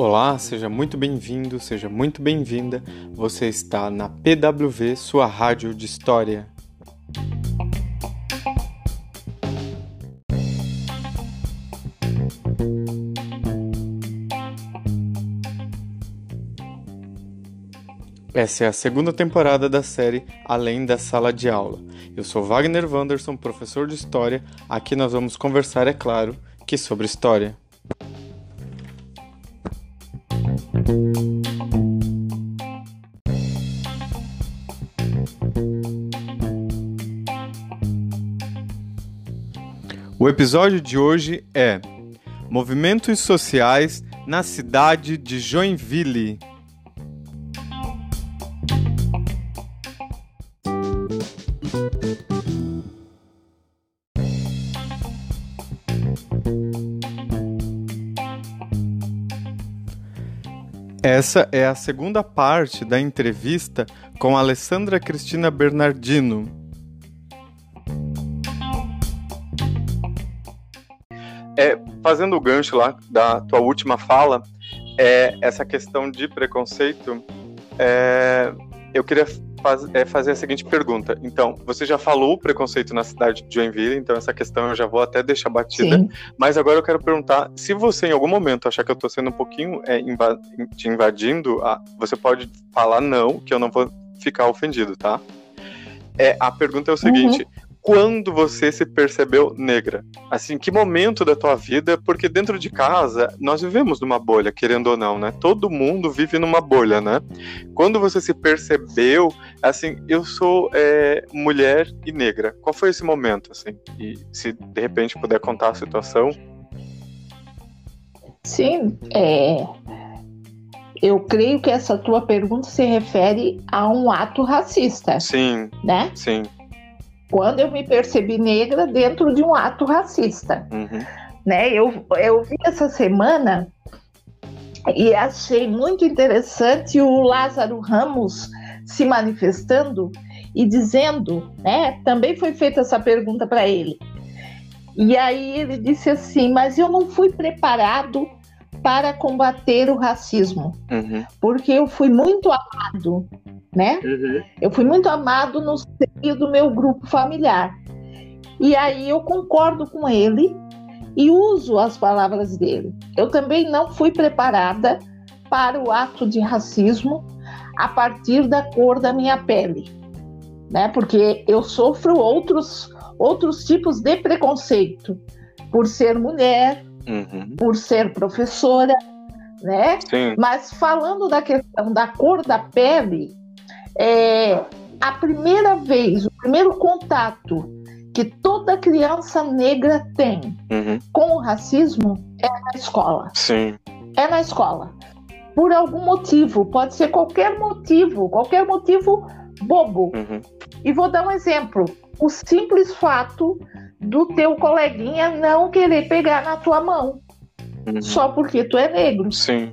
Olá, seja muito bem-vindo, seja muito bem-vinda. Você está na PWV, sua rádio de história. Essa é a segunda temporada da série Além da Sala de Aula. Eu sou Wagner Wanderson, professor de História. Aqui nós vamos conversar, é claro, que sobre História. O episódio de hoje é Movimentos Sociais na cidade de Joinville. Essa é a segunda parte da entrevista com Alessandra Cristina Bernardino. É, fazendo o gancho lá da tua última fala, é, essa questão de preconceito, é, eu queria faz, é, fazer a seguinte pergunta. Então, você já falou o preconceito na cidade de Joinville, então essa questão eu já vou até deixar batida. Sim. Mas agora eu quero perguntar, se você em algum momento achar que eu estou sendo um pouquinho é, te invadindo, ah, você pode falar não, que eu não vou ficar ofendido, tá? É, a pergunta é o seguinte: uhum quando você se percebeu negra? Assim, que momento da tua vida? Porque dentro de casa nós vivemos numa bolha, querendo ou não, né? Todo mundo vive numa bolha, né? Quando você se percebeu, assim, eu sou é, mulher e negra. Qual foi esse momento, assim? E se de repente puder contar a situação? Sim, é, eu creio que essa tua pergunta se refere a um ato racista. Sim. Né? Sim quando eu me percebi negra dentro de um ato racista. Uhum. Né? Eu, eu vi essa semana e achei muito interessante o Lázaro Ramos se manifestando e dizendo, né? Também foi feita essa pergunta para ele. E aí ele disse assim: Mas eu não fui preparado para combater o racismo, uhum. porque eu fui muito amado né? Uhum. Eu fui muito amado no seio do meu grupo familiar. E aí eu concordo com ele e uso as palavras dele. Eu também não fui preparada para o ato de racismo a partir da cor da minha pele, né? Porque eu sofro outros outros tipos de preconceito por ser mulher, uhum. por ser professora, né? Sim. Mas falando da questão da cor da pele, é, a primeira vez, o primeiro contato que toda criança negra tem uhum. com o racismo é na escola. Sim. É na escola. Por algum motivo, pode ser qualquer motivo, qualquer motivo bobo. Uhum. E vou dar um exemplo. O simples fato do teu coleguinha não querer pegar na tua mão. Uhum. Só porque tu é negro. Sim.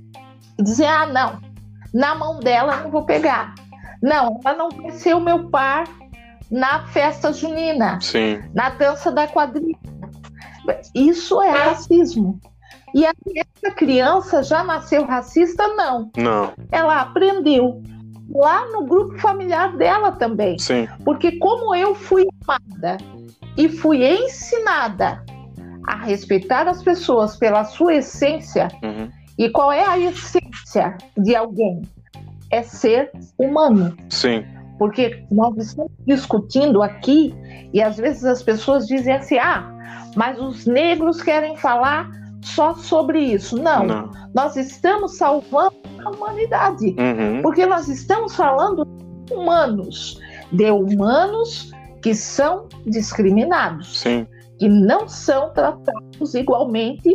Dizer, ah, não, na mão dela não vou pegar. Não, ela não vai ser o meu par na festa junina, Sim. na dança da quadrilha. Isso é racismo. E essa criança já nasceu racista? Não. Não. Ela aprendeu lá no grupo familiar dela também. Sim. Porque como eu fui amada e fui ensinada a respeitar as pessoas pela sua essência, uhum. e qual é a essência de alguém? é ser humano. Sim. Porque nós estamos discutindo aqui e às vezes as pessoas dizem assim: ah, mas os negros querem falar só sobre isso. Não, Não. nós estamos salvando a humanidade. Uhum. Porque nós estamos falando de humanos, de humanos que são discriminados. Sim. Que não são tratados igualmente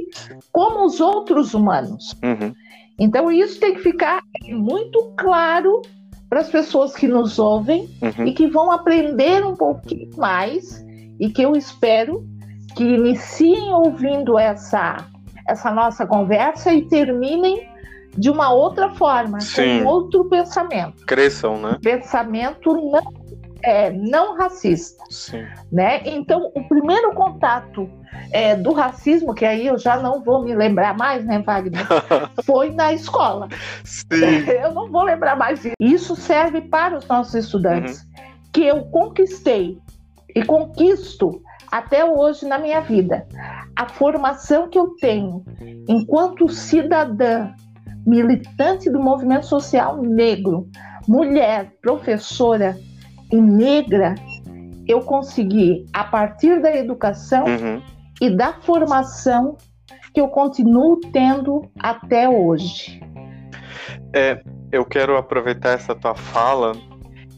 como os outros humanos. Uhum. Então, isso tem que ficar muito claro para as pessoas que nos ouvem uhum. e que vão aprender um pouquinho mais e que eu espero que iniciem ouvindo essa, essa nossa conversa e terminem de uma outra forma, Sim. com outro pensamento. Cresçam, né? Pensamento não é, não racista. Sim. Né? Então, o primeiro contato é, do racismo, que aí eu já não vou me lembrar mais, né, Wagner? Foi na escola. Sim. Eu não vou lembrar mais disso. Isso serve para os nossos estudantes, uhum. que eu conquistei e conquisto até hoje na minha vida. A formação que eu tenho enquanto cidadã, militante do movimento social negro, mulher, professora e negra, eu consegui, a partir da educação uhum. e da formação que eu continuo tendo até hoje. É, eu quero aproveitar essa tua fala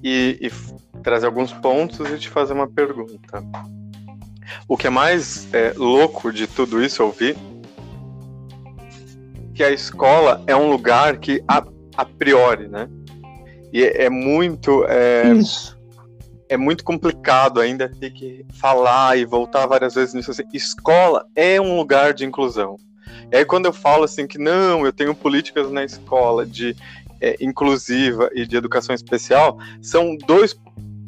e, e trazer alguns pontos e te fazer uma pergunta. O que é mais é, louco de tudo isso ouvir que a escola é um lugar que a, a priori, né? E é, é muito é, isso. É muito complicado ainda ter que falar e voltar várias vezes nisso. Assim, escola é um lugar de inclusão. E aí quando eu falo assim que não, eu tenho políticas na escola de é, inclusiva e de educação especial, são dois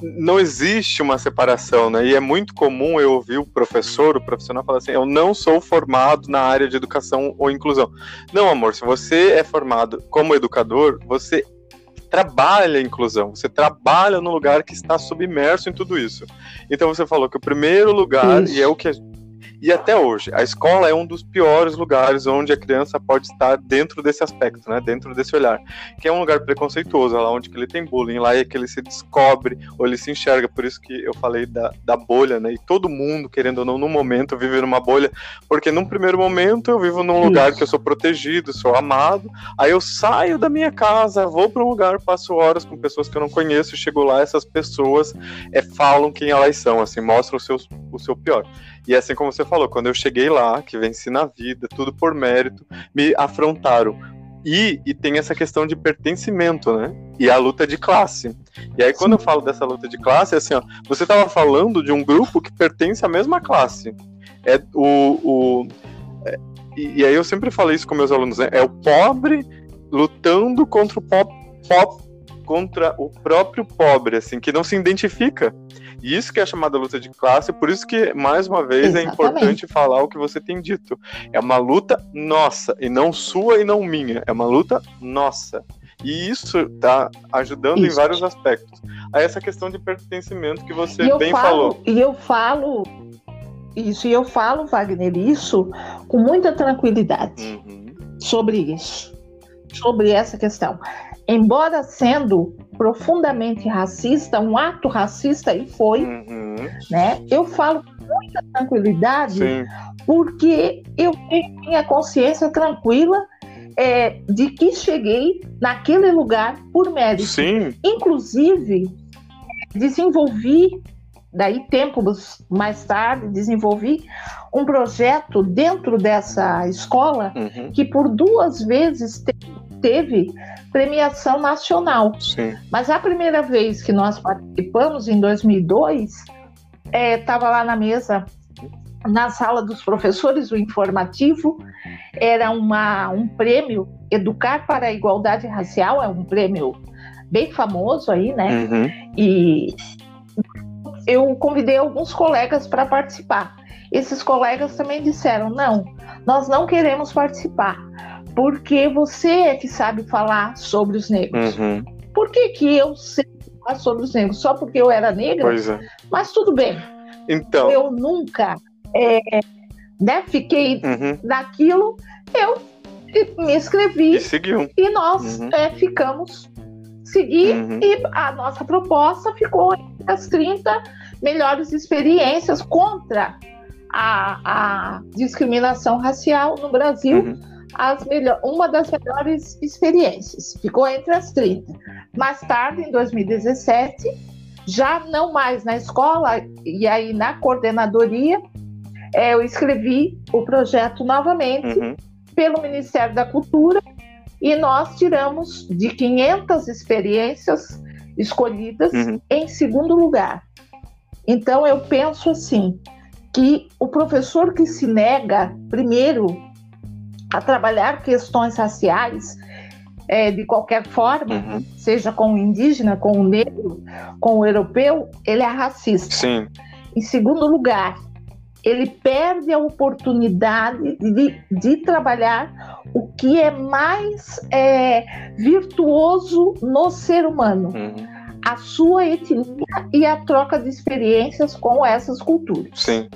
não existe uma separação, né? E é muito comum eu ouvir o professor, o profissional falar assim: eu não sou formado na área de educação ou inclusão. Não, amor, se você é formado como educador, você trabalha a inclusão, você trabalha no lugar que está submerso em tudo isso. Então você falou que o primeiro lugar, isso. e é o que e até hoje, a escola é um dos piores lugares onde a criança pode estar dentro desse aspecto, né? Dentro desse olhar. Que é um lugar preconceituoso, lá onde ele tem bullying, lá é que ele se descobre, ou ele se enxerga. Por isso que eu falei da, da bolha, né? E todo mundo, querendo ou não, no momento, vive numa bolha. Porque num primeiro momento eu vivo num lugar que eu sou protegido, sou amado. Aí eu saio da minha casa, vou para um lugar, passo horas com pessoas que eu não conheço, chego lá, essas pessoas é, falam quem elas são, assim, mostram o seu, o seu pior. E assim como você falou, quando eu cheguei lá, que venci na vida, tudo por mérito, me afrontaram. E, e tem essa questão de pertencimento, né? E a luta de classe. E aí, quando eu falo dessa luta de classe, é assim, ó, você estava falando de um grupo que pertence à mesma classe. É o. o é, e, e, aí eu sempre falei isso com meus alunos, né? É o pobre lutando contra o pop, pop contra o próprio pobre, assim, que não se identifica. E isso que é chamada luta de classe, por isso que, mais uma vez, é Exatamente. é importante falar o que você tem dito. É uma luta nossa, e não sua e não minha. É uma luta nossa. E isso está ajudando isso. em vários aspectos. A essa questão de pertencimento que você bem falo, falou. E eu falo isso, e eu falo, Wagner, isso com muita tranquilidade uhum. sobre isso, sobre essa questão embora sendo profundamente racista, um ato racista e foi, uhum. né? Eu falo com muita tranquilidade Sim. porque eu tenho minha consciência tranquila é, de que cheguei naquele lugar por mérito. Sim. Inclusive desenvolvi daí tempos mais tarde desenvolvi um projeto dentro dessa escola uhum. que por duas vezes teve premiação nacional. Sim. Mas a primeira vez que nós participamos, em 2002, estava é, lá na mesa, na sala dos professores, o informativo, era uma, um prêmio Educar para a Igualdade Racial, é um prêmio bem famoso aí, né? Uhum. E eu convidei alguns colegas para participar. Esses colegas também disseram: não, nós não queremos participar porque você é que sabe falar sobre os negros. Uhum. Por que, que eu sei falar sobre os negros? Só porque eu era negra? Pois é. Mas tudo bem. Então. Eu nunca é, né, fiquei uhum. naquilo, eu me inscrevi. E seguiu. E nós uhum. é, ficamos, segui, uhum. e a nossa proposta ficou entre as 30 melhores experiências contra a, a discriminação racial no Brasil uhum as melhor, uma das melhores experiências. Ficou entre as 30. Mais tarde, em 2017, já não mais na escola, e aí na coordenadoria, é, eu escrevi o projeto novamente uhum. pelo Ministério da Cultura e nós tiramos de 500 experiências escolhidas uhum. em segundo lugar. Então eu penso assim que o professor que se nega primeiro a trabalhar questões raciais, é, de qualquer forma, uhum. seja com o indígena, com o negro, com o europeu, ele é racista. Sim. Em segundo lugar, ele perde a oportunidade de, de trabalhar o que é mais é, virtuoso no ser humano. Uhum. A sua etnia e a troca de experiências com essas culturas. Sim.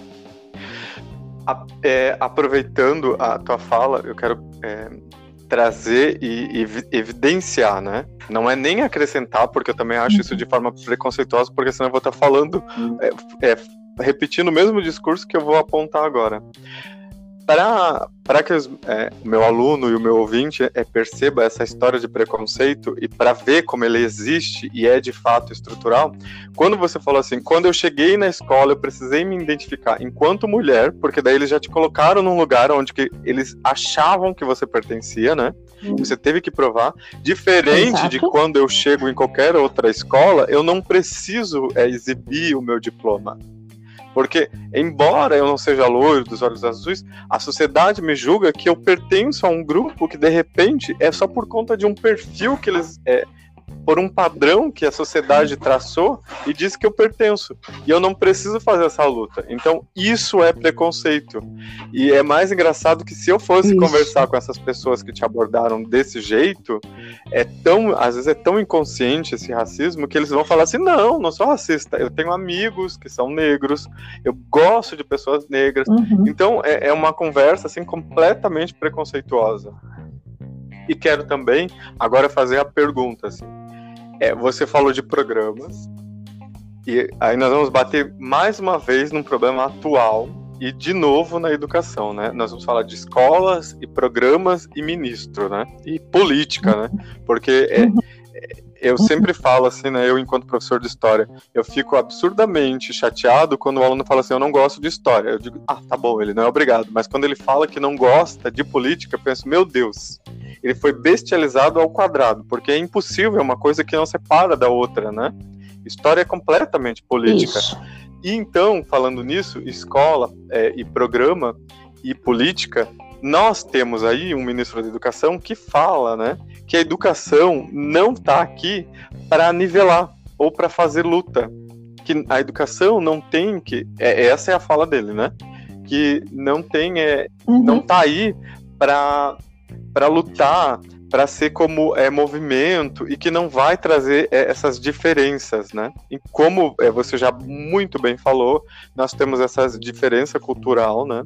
É, aproveitando a tua fala, eu quero é, trazer e, e, evidenciar, né? Não é nem acrescentar, porque eu também acho isso de forma preconceituosa, porque senão eu vou estar falando, é, é, repetindo o mesmo discurso que eu vou apontar agora para que os, é, o meu aluno e o meu ouvinte é, perceba essa história de preconceito e para ver como ele existe e é de fato estrutural, quando você falou assim, quando eu cheguei na escola eu precisei me identificar enquanto mulher, porque daí eles já te colocaram num lugar onde que eles achavam que você pertencia, né? Hum. Você teve que provar. Diferente Exato. de quando eu chego em qualquer outra escola, eu não preciso é, exibir o meu diploma. Porque, embora eu não seja loiro dos olhos azuis, a sociedade me julga que eu pertenço a um grupo que, de repente, é só por conta de um perfil que eles é, por um padrão que a sociedade traçou e diz que eu pertenço. E eu não preciso fazer essa luta. Então, isso é preconceito. E é mais engraçado que se eu fosse isso. conversar com essas pessoas que te abordaram desse jeito, é tão, às vezes é tão inconsciente esse racismo que eles vão falar assim: "Não, não sou racista. Eu tenho amigos que são negros. Eu gosto de pessoas negras". Uhum. Então, é, é uma conversa assim completamente preconceituosa. E quero também agora fazer a pergunta assim. É, você falou de programas e aí nós vamos bater mais uma vez num problema atual e de novo na educação, né? Nós vamos falar de escolas e programas e ministro, né? E política, né? Porque é, eu sempre falo assim, né? Eu, enquanto professor de história, eu fico absurdamente chateado quando o aluno fala assim: eu não gosto de história. Eu digo, ah, tá bom, ele não é obrigado. Mas quando ele fala que não gosta de política, eu penso, meu Deus, ele foi bestializado ao quadrado, porque é impossível, é uma coisa que não separa da outra, né? História é completamente política. Isso. E então, falando nisso, escola é, e programa e política, nós temos aí um ministro da Educação que fala, né, que a educação não está aqui para nivelar ou para fazer luta, que a educação não tem que, é, essa é a fala dele, né, que não tem, é, uhum. não está aí para para lutar, para ser como é, movimento e que não vai trazer é, essas diferenças, né? E como é, você já muito bem falou, nós temos essa diferença cultural, né?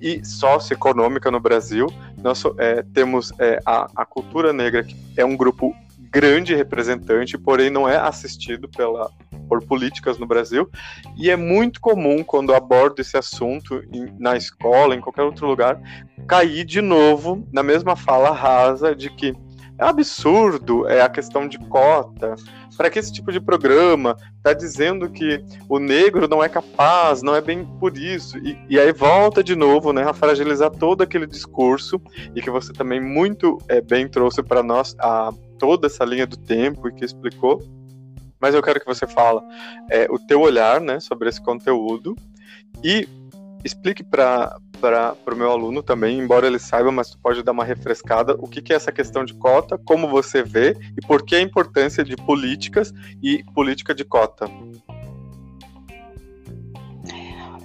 E socioeconômica no Brasil. Nós é, temos é, a, a cultura negra, que é um grupo grande representante, porém não é assistido pela, por políticas no Brasil. E é muito comum, quando abordo esse assunto em, na escola, em qualquer outro lugar, cair de novo na mesma fala rasa de que é absurdo é a questão de cota. Para que esse tipo de programa está dizendo que o negro não é capaz, não é bem por isso. E, e, aí volta de novo né, a fragilizar todo aquele discurso e que você também muito é, bem trouxe para nós a toda essa linha do tempo e que explicou. Mas eu quero que você fala é, o teu olhar né, sobre esse conteúdo e explique para o meu aluno também, embora ele saiba, mas tu pode dar uma refrescada, o que, que é essa questão de cota, como você vê e por que a importância de políticas e política de cota.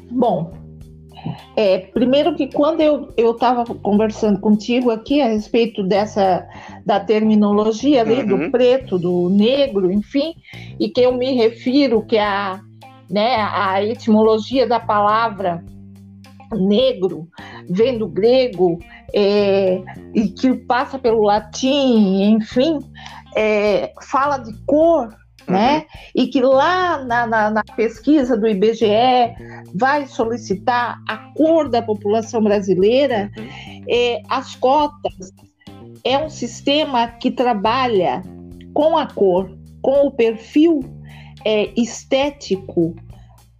Bom, é, primeiro que quando eu estava conversando contigo aqui a respeito dessa da terminologia ali, uhum. do preto, do negro, enfim, e que eu me refiro que a, né, a etimologia da palavra negro vem do grego é, e que passa pelo latim, enfim, é, fala de cor né? Uhum. E que lá na, na, na, pesquisa do IBGE vai solicitar a cor da população brasileira, uhum. as cotas é um sistema que trabalha com a cor, com o perfil é, estético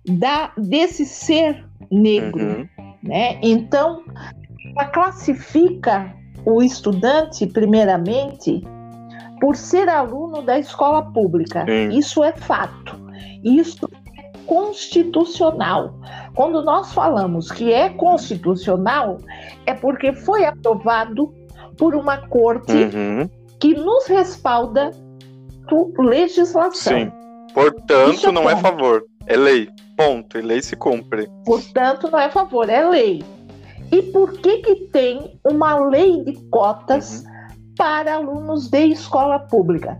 da, desse ser negro, uhum. né? Então, ela classifica o estudante, primeiramente, por ser aluno da escola pública. Sim. Isso é fato. Isso é constitucional. Quando nós falamos que é constitucional, é porque foi aprovado por uma corte uhum. que nos respalda legislação. Sim. Portanto, é não é ponto. é favor, é lei. Ponto. E lei se cumpre. Portanto, não é favor, é lei. E por que que tem uma lei de cotas uhum. Para alunos de escola pública?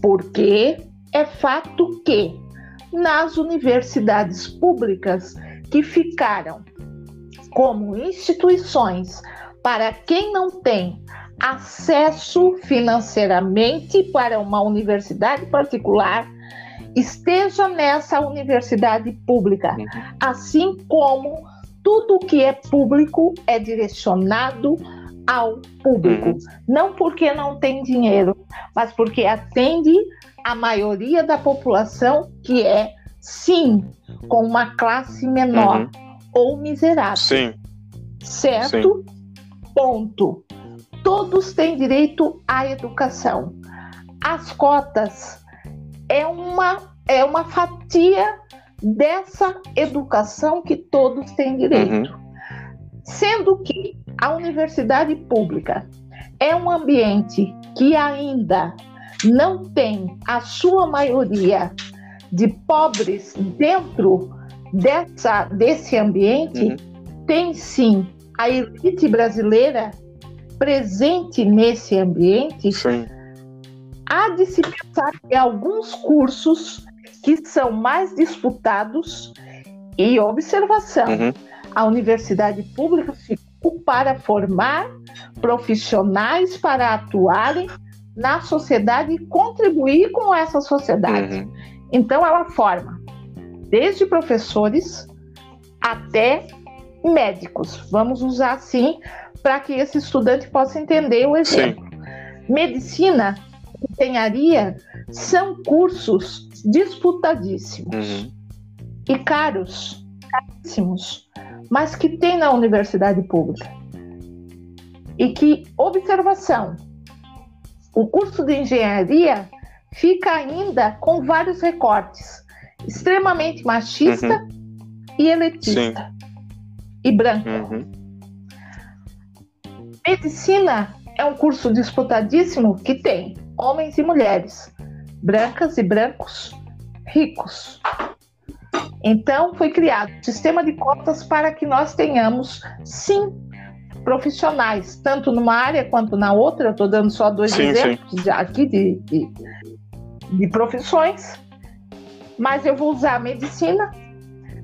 Porque é fato que nas universidades públicas que ficaram como instituições para quem não tem acesso financeiramente para uma universidade particular, esteja nessa universidade pública, uhum. assim como tudo que é público é direcionado ao público. Uhum. Não porque não tem dinheiro, mas porque atende a maioria da população que é, sim, com uma classe menor uhum. ou miserável. Sim. Certo? Sim. Ponto. Todos têm direito à educação. As cotas é uma, é uma fatia dessa educação que todos têm direito. Uhum. Sendo que a universidade pública é um ambiente que ainda não tem a sua maioria de pobres dentro dessa, desse ambiente, uhum. tem sim a elite brasileira presente nesse ambiente. Sim. Há de se pensar que alguns cursos que são mais disputados e observação. Uhum. A universidade pública ficou para formar profissionais para atuarem na sociedade e contribuir com essa sociedade. Uhum. Então, ela forma desde professores até médicos. Vamos usar assim para que esse estudante possa entender o exemplo. Sim. Medicina, engenharia são cursos disputadíssimos uhum. e caros, caríssimos, mas que tem na universidade pública. E que, observação, o curso de engenharia fica ainda com vários recortes, extremamente machista uhum. e elitista Sim. e branco. Uhum. Medicina é um curso disputadíssimo que tem homens e mulheres, brancas e brancos, ricos. Então foi criado um sistema de cotas para que nós tenhamos, sim, profissionais, tanto numa área quanto na outra. Estou dando só dois sim, exemplos sim. aqui de, de, de, profissões, mas eu vou usar a medicina,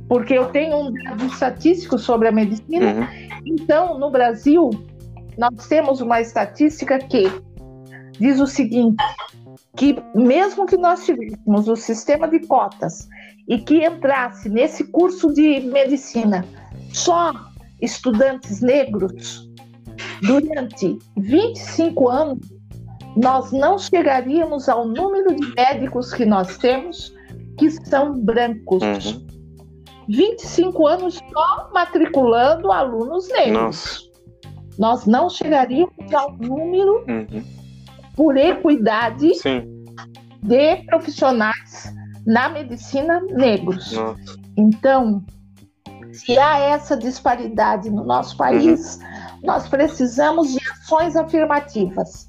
porque eu tenho um dado estatístico sobre a medicina. Uhum. Então, no Brasil, nós temos uma estatística que diz o seguinte: que mesmo que nós tivéssemos o sistema de cotas e que entrasse nesse curso de medicina só estudantes negros, durante 25 anos, nós não chegaríamos ao número de médicos que nós temos que são brancos. Uhum. 25 anos só matriculando alunos negros. Nossa. Nós não chegaríamos ao número uhum. por equidade Sim. de profissionais na medicina negros. Nossa. Então, se há essa disparidade no nosso país, uhum. nós precisamos de ações afirmativas.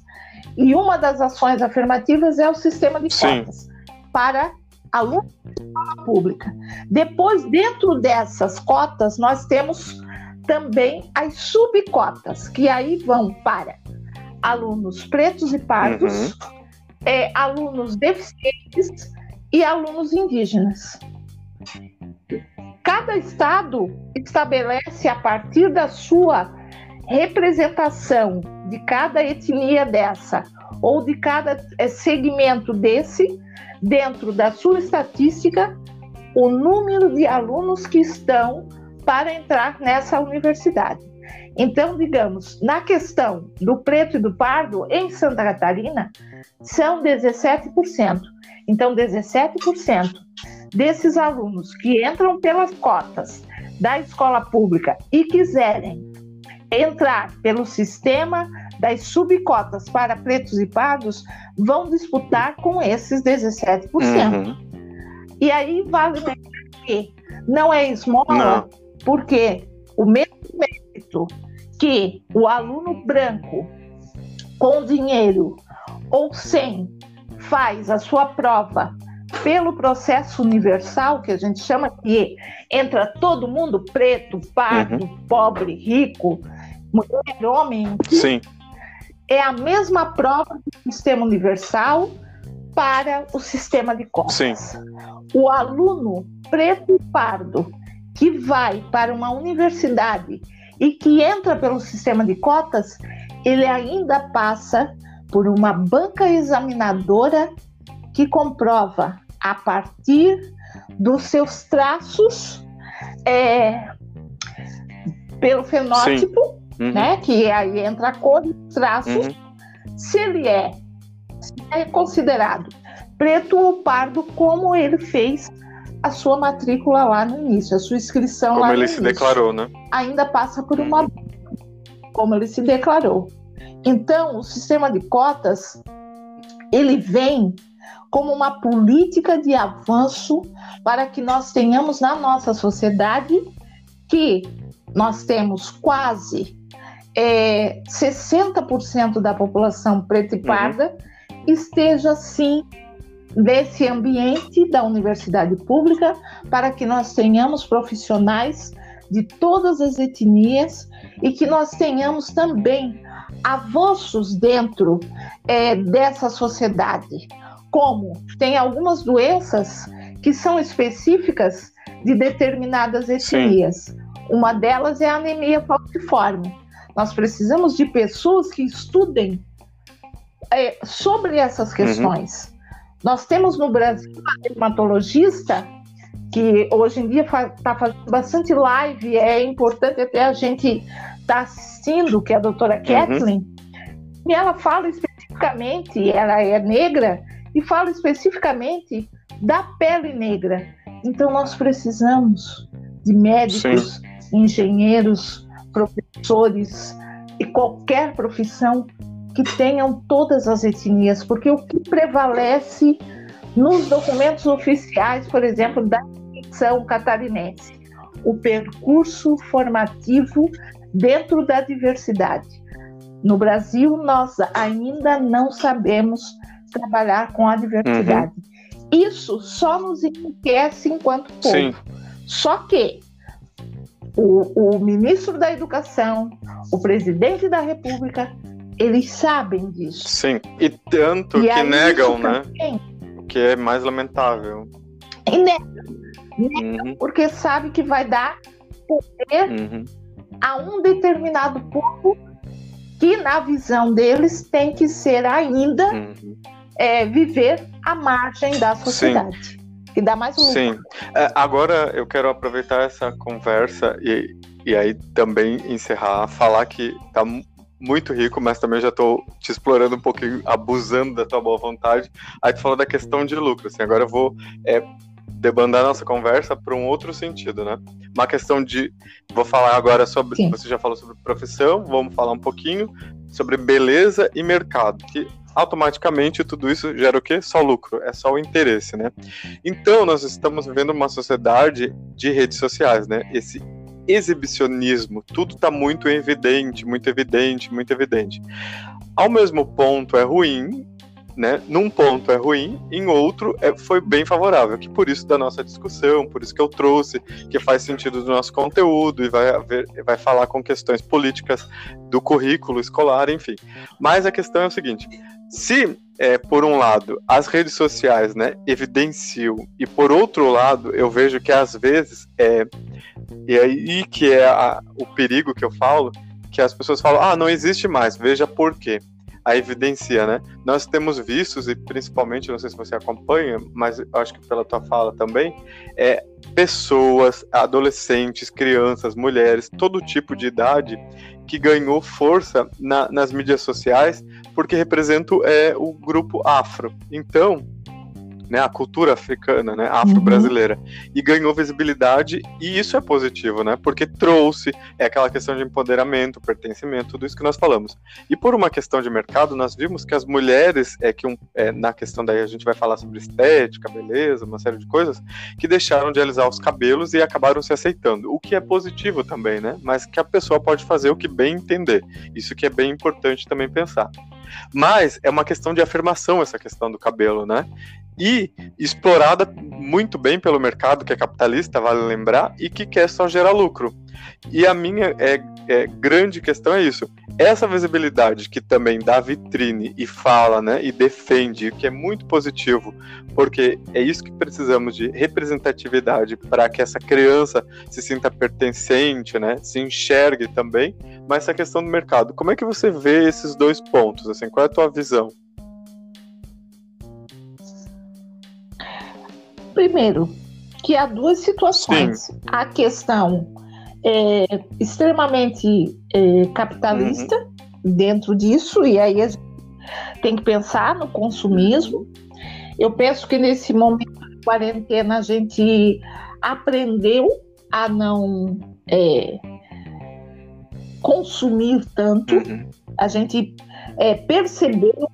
E uma das ações afirmativas é o sistema de cotas para alunos de escola pública. Depois, dentro dessas cotas, nós temos também as subcotas, que aí vão para alunos pretos e pardos, uhum. é, alunos deficientes e alunos indígenas. Cada estado estabelece a partir da sua representação de cada etnia dessa ou de cada eh, segmento desse, dentro da sua estatística, o número de alunos que estão para entrar nessa universidade. Então, digamos, na questão do preto e do pardo, em Santa Catarina, são 17%. Então, 17% desses alunos que entram pelas cotas da escola pública e quiserem entrar pelo sistema das subcotas para pretos e pardos vão disputar com esses 17%. Uhum. E aí vale que não é esmola, não. porque o mesmo mérito que o aluno branco com dinheiro ou 100 faz a sua prova pelo processo universal, que a gente chama que entra todo mundo, preto, pardo, uhum. pobre, rico, mulher, homem, Sim. é a mesma prova do sistema universal para o sistema de cotas. Sim. O aluno preto e pardo que vai para uma universidade e que entra pelo sistema de cotas, ele ainda passa por uma banca examinadora que comprova a partir dos seus traços é, pelo fenótipo, uhum. né? Que aí entra a cor e traços. Uhum. Se ele é, se é considerado preto ou pardo, como ele fez a sua matrícula lá no início, a sua inscrição como lá no início. Como ele se declarou, né? Ainda passa por uma como ele se declarou. Então, o sistema de cotas ele vem como uma política de avanço para que nós tenhamos na nossa sociedade que nós temos quase é, 60% da população preta e uhum. parda uhum. esteja sim desse ambiente da universidade pública para que nós tenhamos profissionais de todas as etnias e que nós tenhamos também avanços dentro é, dessa sociedade como tem algumas doenças que são específicas de determinadas etnias. Sim. Uma delas é a anemia falciforme. Nós precisamos de pessoas que estudem é, sobre essas questões. Uhum. Nós temos no Brasil uma dermatologista que hoje em dia está fazendo bastante live, é importante até a gente estar tá assistindo, que é a doutora uhum. Kathleen, e ela fala especificamente, ela é negra, e fala especificamente da pele negra. Então nós precisamos de médicos, Sim. engenheiros, professores e qualquer profissão que tenham todas as etnias, porque o que prevalece nos documentos oficiais, por exemplo, da instituição catarinense, o percurso formativo dentro da diversidade. No Brasil, nós ainda não sabemos trabalhar com a diversidade. Uhum. Isso só nos enriquece enquanto povo. Sim. Só que o, o ministro da Educação, o presidente da República, eles sabem disso. Sim, e tanto e que negam, né? O que é mais lamentável. E negam. negam uhum. Porque sabe que vai dar poder uhum. a um determinado povo que, na visão deles, tem que ser ainda uhum é, viver à margem da sociedade. Sim. Que dá mais lucro. Sim. É, agora eu quero aproveitar essa conversa e, e aí também encerrar, falar que tá muito rico, mas também já estou te explorando um pouquinho, abusando da tua boa vontade. Aí tu falou da questão de lucro, assim, agora eu vou é, debandar nossa conversa para um outro sentido, né? Uma questão de, vou falar agora sobre, Sim. você já falou sobre profissão, vamos falar um pouquinho sobre beleza e mercado, que automaticamente tudo isso gera o quê? Só lucro, é só o interesse, né? Então, nós estamos vivendo uma sociedade de redes sociais, né? Esse exibicionismo, tudo está muito evidente, muito evidente, muito evidente. Ao mesmo ponto é ruim, né? Num ponto é ruim, em outro é, foi bem favorável, que por isso da nossa discussão, por isso que eu trouxe, que faz sentido do nosso conteúdo e vai, haver, vai falar com questões políticas do currículo escolar, enfim. Mas a questão é o seguinte: se, é, por um lado, as redes sociais né, evidenciam, e por outro lado, eu vejo que às vezes, é, e aí que é a, o perigo que eu falo, que as pessoas falam, ah, não existe mais, veja por quê. A evidencia, né? Nós temos vistos, e principalmente, não sei se você acompanha, mas acho que pela tua fala também, é, pessoas, adolescentes, crianças, mulheres, todo tipo de idade que ganhou força na, nas mídias sociais porque represento é, o grupo afro. Então, né, a cultura africana, né, afro-brasileira, uhum. e ganhou visibilidade, e isso é positivo, né, porque trouxe é aquela questão de empoderamento, pertencimento, tudo isso que nós falamos. E por uma questão de mercado, nós vimos que as mulheres, é que um, é, na questão daí a gente vai falar sobre estética, beleza, uma série de coisas, que deixaram de alisar os cabelos e acabaram se aceitando, o que é positivo também, né, mas que a pessoa pode fazer o que bem entender. Isso que é bem importante também pensar. Mas é uma questão de afirmação essa questão do cabelo, né? E explorada muito bem pelo mercado que é capitalista, vale lembrar, e que quer só gerar lucro. E a minha é, é, grande questão é isso. Essa visibilidade que também dá vitrine e fala, né, e defende, que é muito positivo, porque é isso que precisamos de representatividade para que essa criança se sinta pertencente, né, se enxergue também. Mas essa questão do mercado, como é que você vê esses dois pontos? Assim, qual é a tua visão? Primeiro, que há duas situações. Sim. A questão é, extremamente é, capitalista uhum. dentro disso, e aí a gente tem que pensar no consumismo. Eu penso que nesse momento de quarentena a gente aprendeu a não é, consumir tanto, uhum. a gente é, percebeu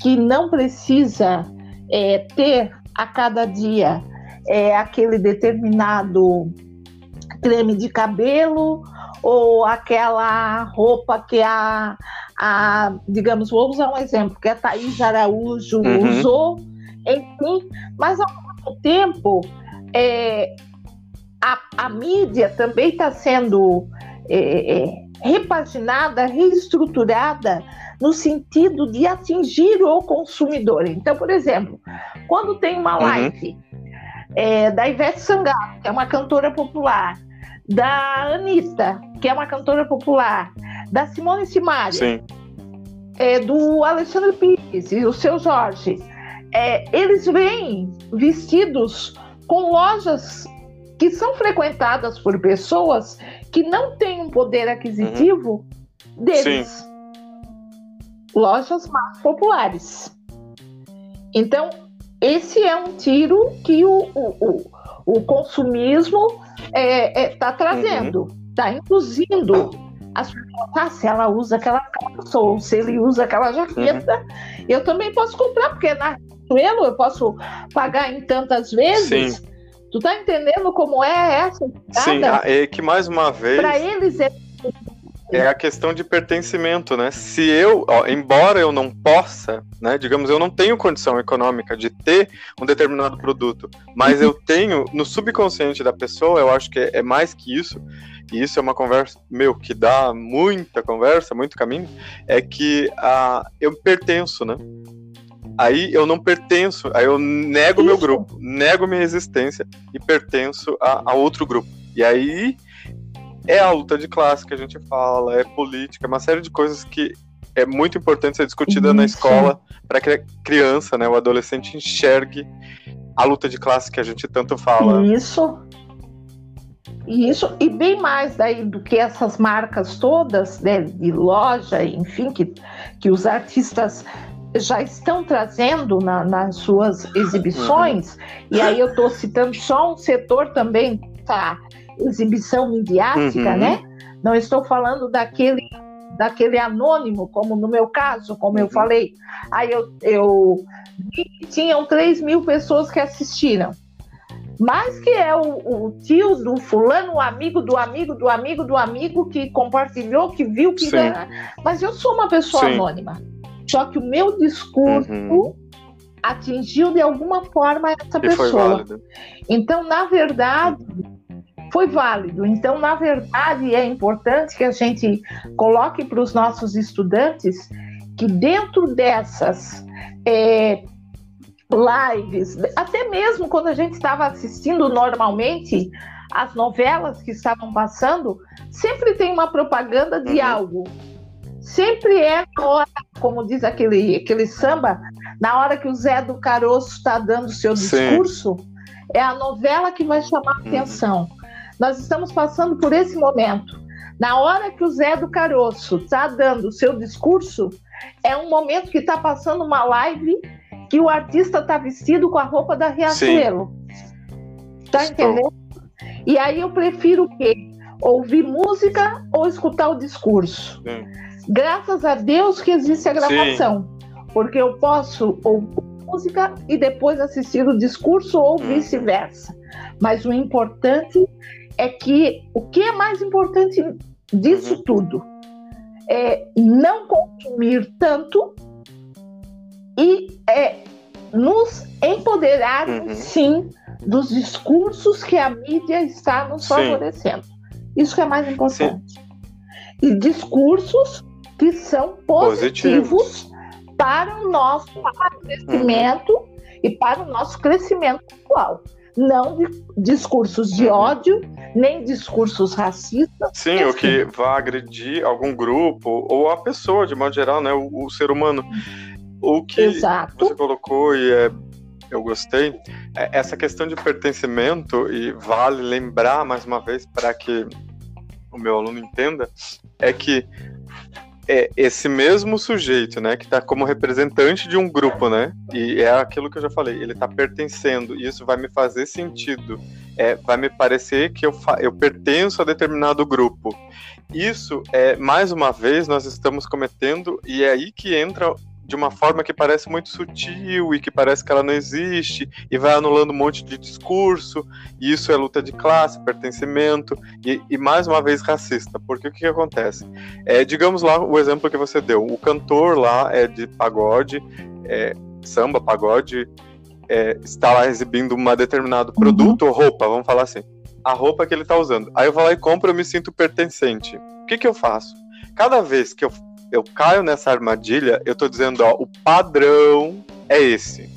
que não precisa é, ter a cada dia é aquele determinado creme de cabelo ou aquela roupa que a, a digamos, vou usar um exemplo, que a Thaís Araújo uhum. usou, enfim, mas ao mesmo tempo é, a, a mídia também está sendo é, é, repaginada, reestruturada no sentido de atingir o consumidor. Então, por exemplo, quando tem uma uhum. live uhum. é, da Ivete Sangalo, que é uma cantora popular, da Anitta, que é uma cantora popular, da Simone Simaria, é, do Alexandre Pires e o seu Jorge, é, eles vêm vestidos com lojas que são frequentadas por pessoas que não têm um poder aquisitivo uhum. deles. Sim. Lojas mais populares. Então, esse é um tiro que o, o, o, o consumismo está é, é, tá trazendo, está uhum. induzindo as pessoas, ah, se ela usa aquela calça ou se ele usa aquela jaqueta, uhum. eu também posso comprar, porque na Riachuelo eu posso pagar em tantas vezes. Sim. Tu tá entendendo como é essa? Sim, é que mais uma vez. Para eles é é a questão de pertencimento, né? Se eu, ó, embora eu não possa, né, digamos, eu não tenho condição econômica de ter um determinado produto, mas eu tenho no subconsciente da pessoa, eu acho que é, é mais que isso, e isso é uma conversa, meu, que dá muita conversa, muito caminho, é que a, eu pertenço, né? Aí eu não pertenço, aí eu nego meu grupo, nego minha existência e pertenço a, a outro grupo. E aí é a luta de classe que a gente fala, é política, uma série de coisas que é muito importante ser discutida Isso. na escola para que a criança, né, o adolescente enxergue a luta de classe que a gente tanto fala. Isso. Isso, e bem mais daí do que essas marcas todas, né, de loja, enfim, que, que os artistas já estão trazendo na, nas suas exibições, uhum. e aí eu estou citando só um setor também, tá? Exibição midiática, uhum. né? Não estou falando daquele daquele anônimo, como no meu caso, como eu uhum. falei. Aí eu, eu tinham 3 mil pessoas que assistiram. Mas que é o, o, tio do fulano, o amigo do amigo do amigo do amigo que compartilhou, que viu que. Mas eu sou uma pessoa Sim. anônima. Só que o meu discurso uhum. atingiu de alguma forma essa e pessoa. Então, na verdade, foi válido. Então, na verdade, é importante que a gente coloque para os nossos estudantes que dentro dessas é, lives, até mesmo quando a gente estava assistindo normalmente as novelas que estavam passando, sempre tem uma propaganda de uhum. algo. Sempre é na hora, como diz aquele, aquele samba, na hora que o Zé do Caroço está dando seu discurso, Sim. é a novela que vai chamar a uhum. Nós estamos passando por esse momento. Na hora que o Zé do Caroço está dando o seu discurso, é um momento que está passando uma live que o artista está vestido com a roupa da Riachuelo. Sim. Tá Estou. entendendo? E aí eu prefiro o quê? Ouvir música ou escutar o discurso? Sim. Graças a Deus que existe a gravação. Sim. Porque eu posso ouvir música e depois assistir o discurso ou uhum. vice-versa. Mas o importante é que o que é mais importante disso uhum. tudo é não consumir tanto e é nos empoderar, uhum. sim, dos discursos que a mídia está nos sim. favorecendo. Isso que é mais importante. Sim. E discursos que são positivos, positivos. Para o nosso amadurecimento uhum. e para o nosso crescimento atual não de discursos de uhum. ódio, nem discursos racistas. Sim, o que vá agredir algum grupo ou a pessoa, de modo geral, né, o, o ser humano. O que Exato. você colocou e é, eu gostei, é essa questão de pertencimento, e vale lembrar mais uma vez para que o meu aluno entenda, é que é esse mesmo sujeito, né, que está como representante de um grupo, né, e é aquilo que eu já falei, ele está pertencendo, e isso vai me fazer sentido, é, vai me parecer que eu, eu pertenço a determinado grupo. Isso, é mais uma vez, nós estamos cometendo, e é aí que entra de uma forma que parece muito sutil e que parece que ela não existe e vai anulando um monte de discurso e isso é luta de classe, pertencimento e, e mais uma vez racista, porque o que, que, acontece? É, digamos lá o exemplo que você deu, o cantor lá é de pagode, é, samba, pagode, é, está lá exibindo um determinado uhum. produto ou roupa, vamos falar assim, a roupa que ele está usando. Aí eu vou lá e compro, eu me sinto pertencente. O que, que eu faço? Cada vez que eu eu caio nessa armadilha, eu tô dizendo, ó, o padrão é esse.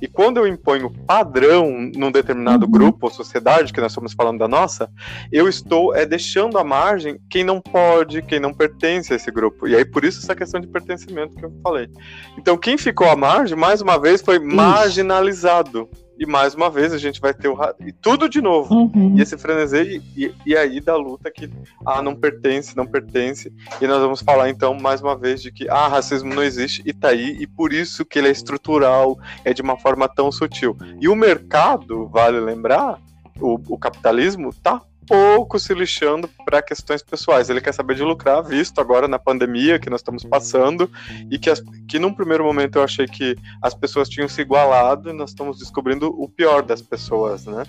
E quando eu imponho padrão num determinado uhum. grupo ou sociedade, que nós estamos falando da nossa, eu estou é, deixando à margem quem não pode, quem não pertence a esse grupo. E aí, por isso, essa questão de pertencimento que eu falei. Então, quem ficou à margem, mais uma vez, foi isso. E mais uma vez a gente vai ter o e tudo de novo. Uhum. E esse frenesi, e, e, aí da luta que ah, não pertence, não pertence. E nós vamos falar então mais uma vez de que ah, racismo não existe e tá aí, e por isso que ele é estrutural, é de uma forma tão sutil. E o mercado, vale lembrar, o, o capitalismo tá pouco se lixando para questões pessoais. Ele quer saber de lucrar, visto agora na pandemia que nós estamos passando, e que, as, que num primeiro momento eu achei que as pessoas tinham se igualado, e nós estamos descobrindo o pior das pessoas, né?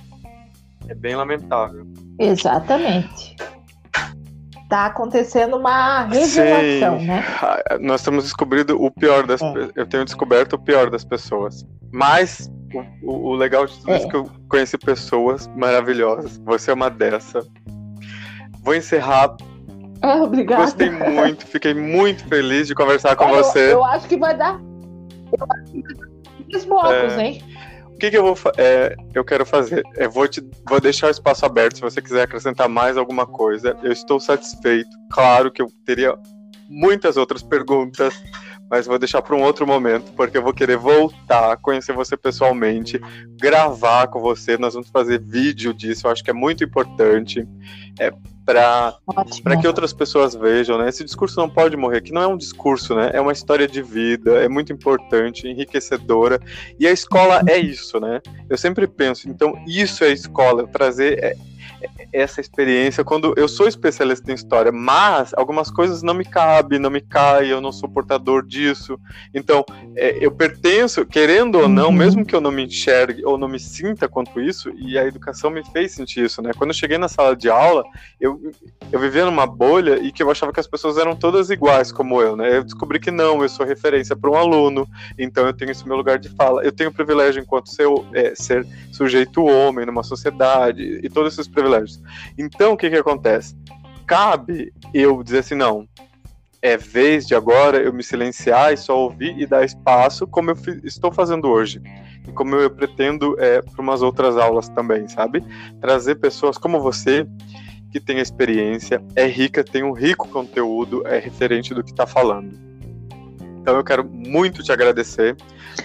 É bem lamentável. Exatamente. Está acontecendo uma revelação, Sim. né? Ah, nós estamos descobrindo o pior das é. Eu tenho descoberto o pior das pessoas. Mas o, o, legal de tudo é. isso é que eu conheci pessoas maravilhosas. Você é uma dessa. Vou encerrar. Ah, obrigada. Gostei muito, fiquei muito feliz de conversar com eu, você. Eu acho que vai dar. Eu acho que vai dar é, hein? O que, que eu vou é, eu quero fazer? Eu vou, te, vou deixar o espaço aberto se você quiser acrescentar mais alguma coisa. Eu estou satisfeito. Claro que eu teria muitas outras perguntas mas vou deixar para um outro momento, porque eu vou querer voltar, conhecer você pessoalmente, gravar com você. Nós vamos fazer vídeo disso, eu acho que é muito importante. É, para que outras pessoas vejam, né? Esse discurso não pode morrer, que não é um discurso, né? É uma história de vida, é muito importante, enriquecedora. E a escola é isso, né? Eu sempre penso, então isso é a escola, trazer é, essa experiência quando eu sou especialista em história, mas algumas coisas não me cabem, não me caem, eu não sou portador disso. Então, é, eu pertenço, querendo ou não, uhum. mesmo que eu não me enxergue ou não me sinta quanto isso, e a educação me fez sentir isso, né? Quando eu cheguei na sala de aula, eu, eu vivia numa bolha e que eu achava que as pessoas eram todas iguais como eu, né? Eu descobri que não, eu sou referência para um aluno, então eu tenho esse meu lugar de fala. Eu tenho o privilégio enquanto ser, é, ser sujeito homem numa sociedade e todos esses privilégios. Então, o que que acontece? Cabe eu dizer assim, não, é vez de agora eu me silenciar e só ouvir e dar espaço, como eu estou fazendo hoje. E como eu pretendo é, para umas outras aulas também, sabe? Trazer pessoas como você, que tem experiência, é rica, tem um rico conteúdo, é referente do que está falando. Então eu quero muito te agradecer,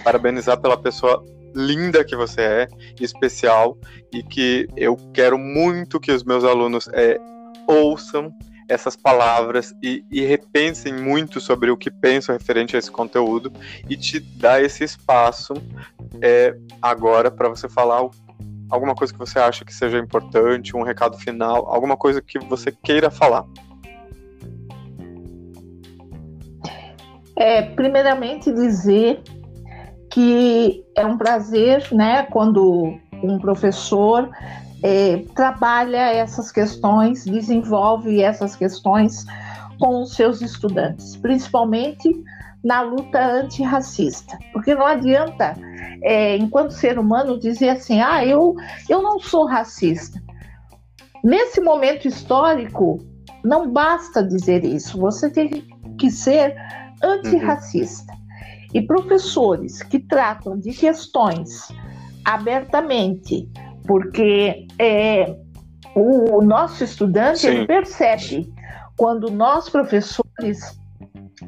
parabenizar pela pessoa linda que você é, especial, e que eu quero muito que os meus alunos é, ouçam essas palavras e, e, repensem muito sobre o que pensam referente a esse conteúdo e te dá esse espaço é, agora para você falar alguma coisa que você acha que seja importante, um recado final, alguma coisa que você queira falar. É, primeiramente dizer que é um prazer, né, quando um professor é, trabalha essas questões, desenvolve essas questões com os seus estudantes, principalmente na luta antirracista. Porque não adianta, é, enquanto ser humano, dizer assim: ah, eu, eu não sou racista. Nesse momento histórico, não basta dizer isso, você tem que ser antirracista. Uhum. E professores que tratam de questões abertamente porque é, o nosso estudante ele percebe quando nós professores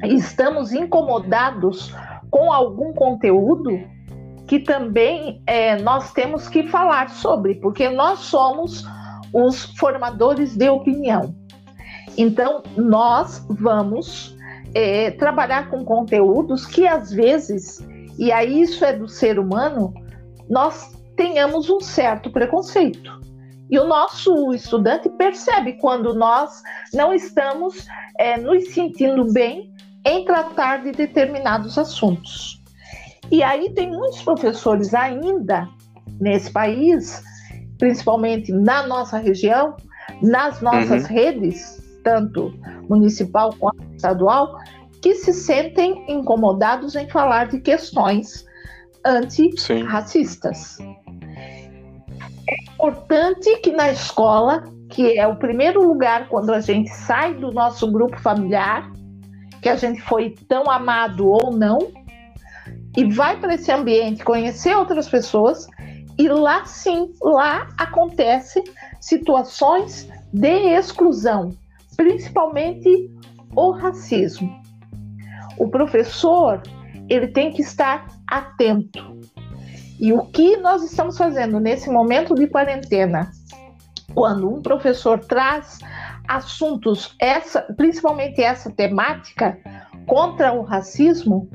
estamos incomodados com algum conteúdo que também é, nós temos que falar sobre, porque nós somos os formadores de opinião. Então, nós vamos é, trabalhar com conteúdos que às vezes, e aí isso é do ser humano, nós tenhamos um certo preconceito. E o nosso estudante percebe quando nós não estamos é, nos sentindo bem em tratar de determinados assuntos. E aí tem muitos professores ainda nesse país, principalmente na nossa região, nas nossas uhum. redes, tanto municipal quanto estadual, que se sentem incomodados em falar de questões antirracistas. É importante que na escola, que é o primeiro lugar quando a gente sai do nosso grupo familiar, que a gente foi tão amado ou não, e vai para esse ambiente conhecer outras pessoas, e lá sim, lá acontece situações de exclusão, principalmente o racismo. O professor, ele tem que estar atento e o que nós estamos fazendo nesse momento de quarentena, quando um professor traz assuntos, essa, principalmente essa temática, contra o racismo,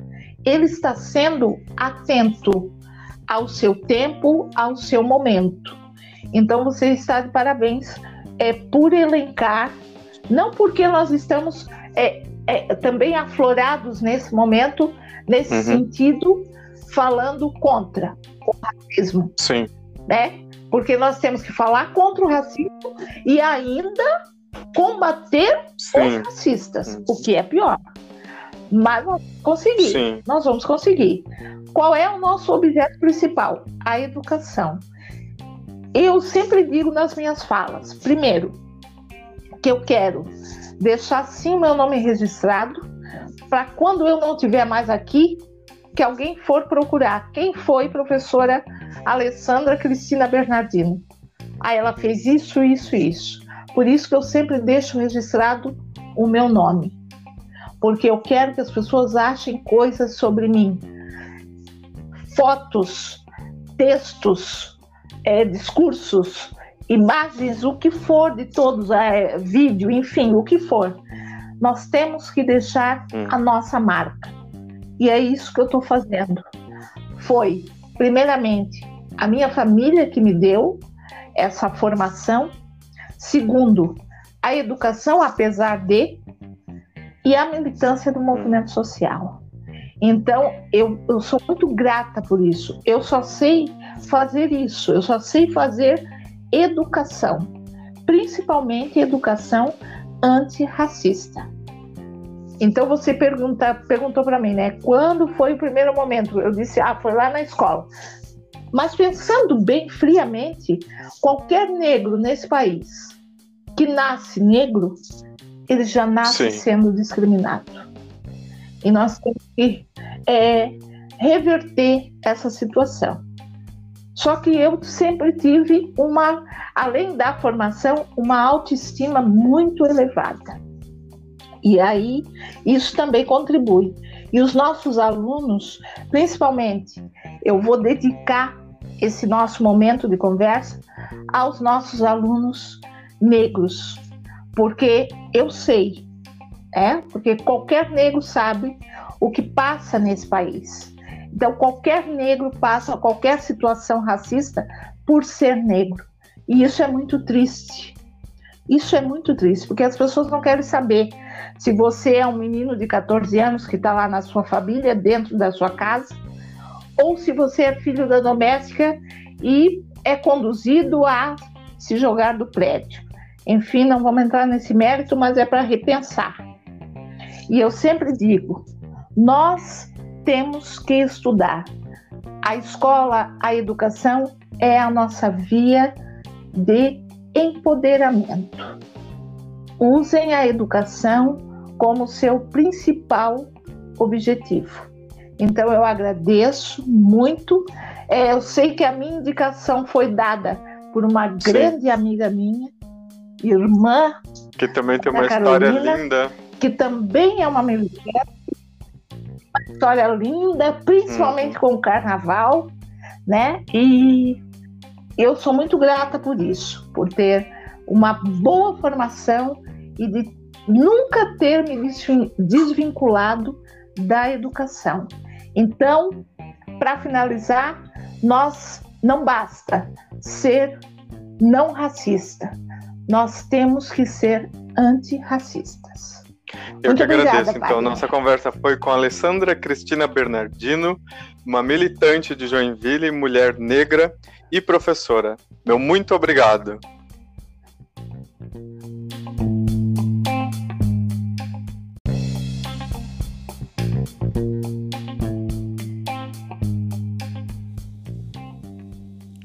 ele está sendo atento ao seu tempo, ao seu momento. Então você está de parabéns é, por elencar, não porque nós estamos é, é, também aflorados nesse momento, nesse uhum. sentido, falando contra o racismo. Sim. Né? Porque nós temos que falar contra o racismo e ainda combater Sim. os racistas, o que é pior. Mas nós vamos conseguir. Sim. Nós vamos conseguir. Qual é o nosso objeto principal? A educação. Eu sempre digo nas minhas falas, primeiro, que eu quero deixar sim meu nome registrado, para quando eu não estiver mais aqui, que alguém for procurar quem foi professora Alessandra Cristina Bernardino. Aí ela fez isso, isso, isso. Por isso que eu sempre deixo registrado o meu nome, porque eu quero que as pessoas achem coisas sobre mim, fotos, textos, é, discursos, imagens, o que for de todos, é, vídeo, enfim, o que for. Nós temos que deixar hum. a nossa marca. E é isso que eu estou fazendo. Foi, primeiramente, a minha família que me deu essa formação. Segundo, a educação, apesar de, e a militância do movimento social. Então, eu, eu sou muito grata por isso. Eu só sei fazer isso, eu só sei fazer educação, principalmente educação antirracista. Então você pergunta, perguntou para mim, né? Quando foi o primeiro momento? Eu disse, ah, foi lá na escola. Mas pensando bem friamente, qualquer negro nesse país que nasce negro, ele já nasce Sim. sendo discriminado. E nós temos que é, reverter essa situação. Só que eu sempre tive uma, além da formação, uma autoestima muito elevada. E aí, isso também contribui. E os nossos alunos, principalmente, eu vou dedicar esse nosso momento de conversa aos nossos alunos negros, porque eu sei, é, porque qualquer negro sabe o que passa nesse país. Então, qualquer negro passa qualquer situação racista por ser negro. E isso é muito triste. Isso é muito triste, porque as pessoas não querem saber se você é um menino de 14 anos que está lá na sua família, dentro da sua casa, ou se você é filho da doméstica e é conduzido a se jogar do prédio. Enfim, não vamos entrar nesse mérito, mas é para repensar. E eu sempre digo: nós temos que estudar. A escola, a educação é a nossa via de empoderamento. Usem a educação como seu principal objetivo. Então eu agradeço muito. É, eu sei que a minha indicação foi dada por uma Sim. grande amiga minha, irmã. Que também tem uma Carolina, história linda. Que também é uma militar. História linda, principalmente uhum. com o carnaval, né? E eu sou muito grata por isso, por ter uma boa formação e de nunca ter me desvinculado da educação. Então, para finalizar, nós não basta ser não racista, nós temos que ser antirracistas. Eu Muito que agradeço, então. Nossa conversa foi com a Alessandra Cristina Bernardino, uma militante de Joinville, mulher negra e professora. Meu muito obrigado.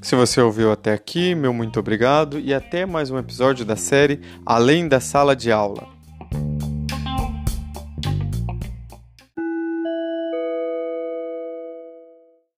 Se você ouviu até aqui, meu muito obrigado e até mais um episódio da série Além da Sala de Aula.